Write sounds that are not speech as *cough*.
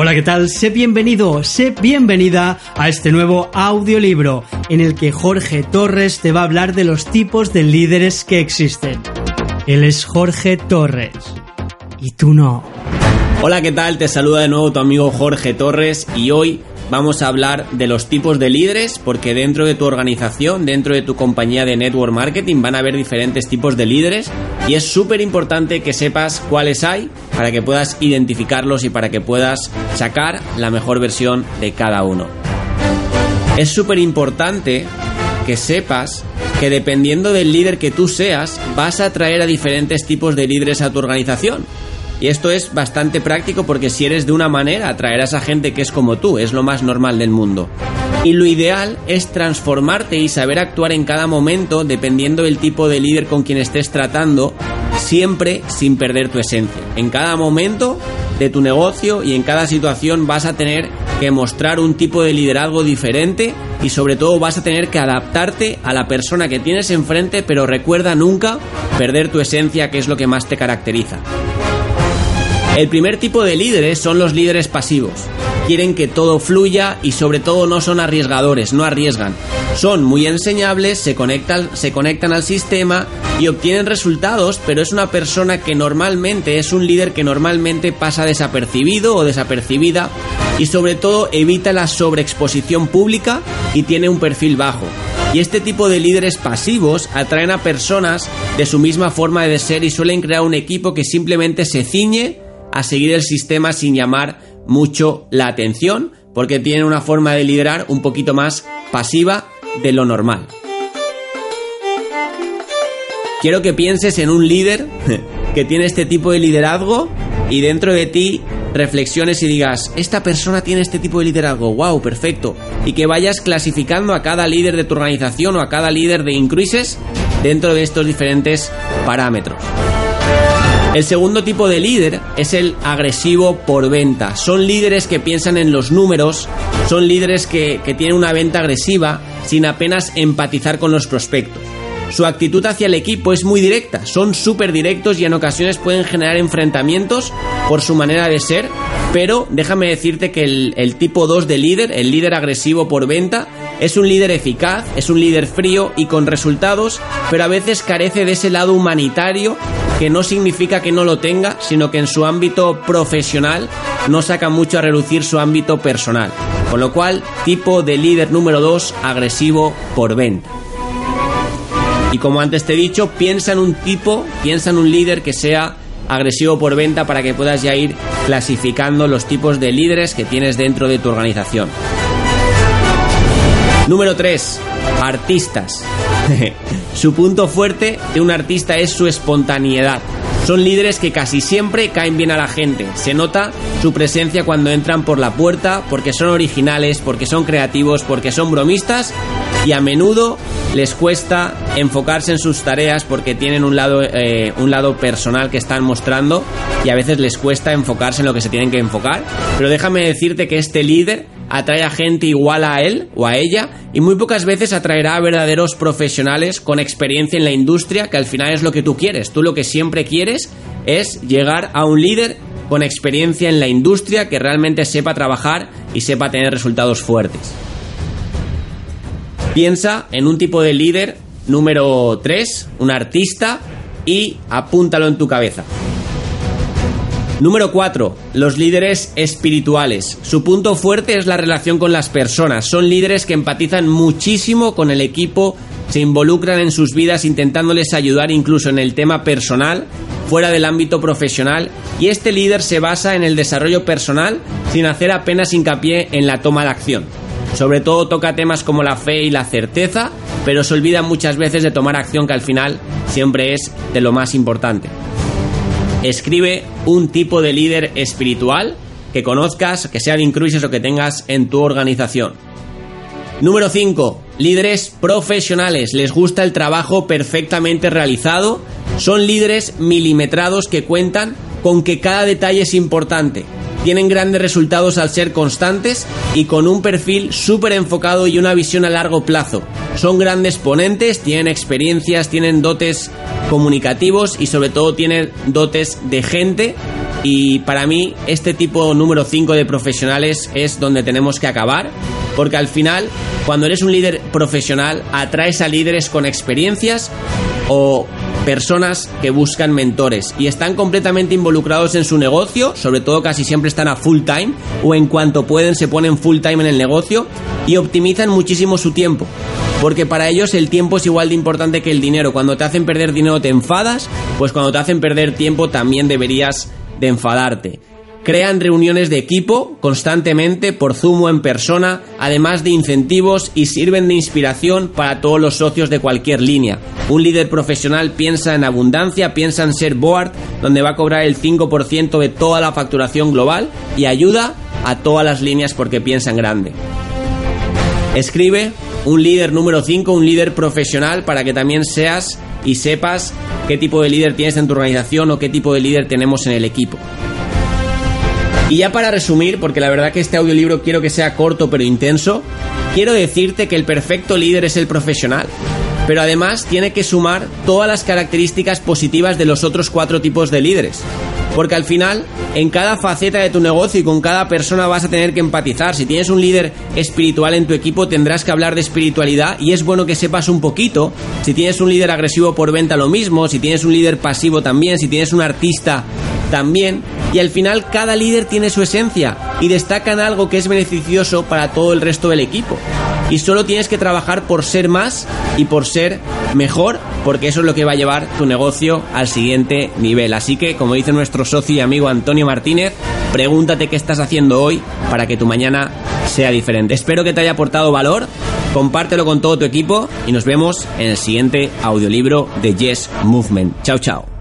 Hola, ¿qué tal? Sé bienvenido, sé bienvenida a este nuevo audiolibro en el que Jorge Torres te va a hablar de los tipos de líderes que existen. Él es Jorge Torres. Y tú no. Hola, ¿qué tal? Te saluda de nuevo tu amigo Jorge Torres y hoy vamos a hablar de los tipos de líderes porque dentro de tu organización, dentro de tu compañía de network marketing van a haber diferentes tipos de líderes y es súper importante que sepas cuáles hay para que puedas identificarlos y para que puedas sacar la mejor versión de cada uno. Es súper importante que sepas que dependiendo del líder que tú seas, vas a atraer a diferentes tipos de líderes a tu organización. Y esto es bastante práctico porque si eres de una manera, atraerás a gente que es como tú, es lo más normal del mundo. Y lo ideal es transformarte y saber actuar en cada momento dependiendo del tipo de líder con quien estés tratando, siempre sin perder tu esencia. En cada momento de tu negocio y en cada situación vas a tener que mostrar un tipo de liderazgo diferente y sobre todo vas a tener que adaptarte a la persona que tienes enfrente, pero recuerda nunca perder tu esencia, que es lo que más te caracteriza. El primer tipo de líderes son los líderes pasivos. Quieren que todo fluya y sobre todo no son arriesgadores, no arriesgan. Son muy enseñables, se conectan, se conectan al sistema y obtienen resultados, pero es una persona que normalmente es un líder que normalmente pasa desapercibido o desapercibida y sobre todo evita la sobreexposición pública y tiene un perfil bajo. Y este tipo de líderes pasivos atraen a personas de su misma forma de ser y suelen crear un equipo que simplemente se ciñe a seguir el sistema sin llamar mucho la atención, porque tienen una forma de liderar un poquito más pasiva de lo normal. Quiero que pienses en un líder *laughs* que tiene este tipo de liderazgo y dentro de ti reflexiones y digas, esta persona tiene este tipo de liderazgo, wow, perfecto. Y que vayas clasificando a cada líder de tu organización o a cada líder de Incruises dentro de estos diferentes parámetros. El segundo tipo de líder es el agresivo por venta. Son líderes que piensan en los números, son líderes que, que tienen una venta agresiva sin apenas empatizar con los prospectos. Su actitud hacia el equipo es muy directa, son súper directos y en ocasiones pueden generar enfrentamientos por su manera de ser, pero déjame decirte que el, el, tipo 2 de líder, el líder agresivo por venta, es un líder eficaz, es un líder frío y con resultados, pero a veces carece de ese lado humanitario que no significa que no lo tenga, sino que en su ámbito profesional no saca mucho a relucir su ámbito personal. Con lo cual, tipo de líder número 2, agresivo por venta. Y como antes te he dicho, piensa en un tipo, piensa en un líder que sea agresivo por venta para que puedas ya ir clasificando los tipos de líderes que tienes dentro de tu organización. Número 3. Artistas. *laughs* su punto fuerte de un artista es su espontaneidad. Son líderes que casi siempre caen bien a la gente. Se nota su presencia cuando entran por la puerta porque son originales, porque son creativos, porque son bromistas y a menudo les cuesta enfocarse en sus tareas porque tienen un lado, eh, un lado personal que están mostrando y a veces les cuesta enfocarse en lo que se tienen que enfocar. Pero déjame decirte que este líder atrae a gente igual a él o a ella y muy pocas veces atraerá a verdaderos profesionales con experiencia en la industria que al final es lo que tú quieres. Tú lo que siempre quieres es llegar a un líder con experiencia en la industria que realmente sepa trabajar y sepa tener resultados fuertes. Piensa en un tipo de líder número 3, un artista, y apúntalo en tu cabeza. Número 4. Los líderes espirituales. Su punto fuerte es la relación con las personas. Son líderes que empatizan muchísimo con el equipo, se involucran en sus vidas intentándoles ayudar incluso en el tema personal, fuera del ámbito profesional, y este líder se basa en el desarrollo personal sin hacer apenas hincapié en la toma de acción. Sobre todo toca temas como la fe y la certeza, pero se olvida muchas veces de tomar acción que al final siempre es de lo más importante. Escribe un tipo de líder espiritual que conozcas, que sea de Incruises o que tengas en tu organización. Número 5. Líderes profesionales. Les gusta el trabajo perfectamente realizado. Son líderes milimetrados que cuentan con que cada detalle es importante. Tienen grandes resultados al ser constantes y con un perfil súper enfocado y una visión a largo plazo. Son grandes ponentes, tienen experiencias, tienen dotes comunicativos y sobre todo tienen dotes de gente y para mí este tipo número 5 de profesionales es donde tenemos que acabar porque al final cuando eres un líder profesional atraes a líderes con experiencias o personas que buscan mentores y están completamente involucrados en su negocio, sobre todo casi siempre están a full time o en cuanto pueden se ponen full time en el negocio y optimizan muchísimo su tiempo. Porque para ellos el tiempo es igual de importante que el dinero. Cuando te hacen perder dinero te enfadas, pues cuando te hacen perder tiempo también deberías de enfadarte. Crean reuniones de equipo constantemente por Zoom o en persona, además de incentivos y sirven de inspiración para todos los socios de cualquier línea. Un líder profesional piensa en abundancia, piensa en ser board, donde va a cobrar el 5% de toda la facturación global y ayuda a todas las líneas porque piensa en grande. Escribe un líder número 5, un líder profesional para que también seas y sepas qué tipo de líder tienes en tu organización o qué tipo de líder tenemos en el equipo. Y ya para resumir, porque la verdad que este audiolibro quiero que sea corto pero intenso, quiero decirte que el perfecto líder es el profesional, pero además tiene que sumar todas las características positivas de los otros cuatro tipos de líderes. Porque al final, en cada faceta de tu negocio y con cada persona vas a tener que empatizar. Si tienes un líder espiritual en tu equipo, tendrás que hablar de espiritualidad y es bueno que sepas un poquito. Si tienes un líder agresivo por venta, lo mismo. Si tienes un líder pasivo también. Si tienes un artista también. Y al final cada líder tiene su esencia y destacan algo que es beneficioso para todo el resto del equipo. Y solo tienes que trabajar por ser más y por ser mejor, porque eso es lo que va a llevar tu negocio al siguiente nivel. Así que, como dice nuestro socio y amigo Antonio Martínez, pregúntate qué estás haciendo hoy para que tu mañana sea diferente. Espero que te haya aportado valor, compártelo con todo tu equipo y nos vemos en el siguiente audiolibro de Yes Movement. Chao, chao.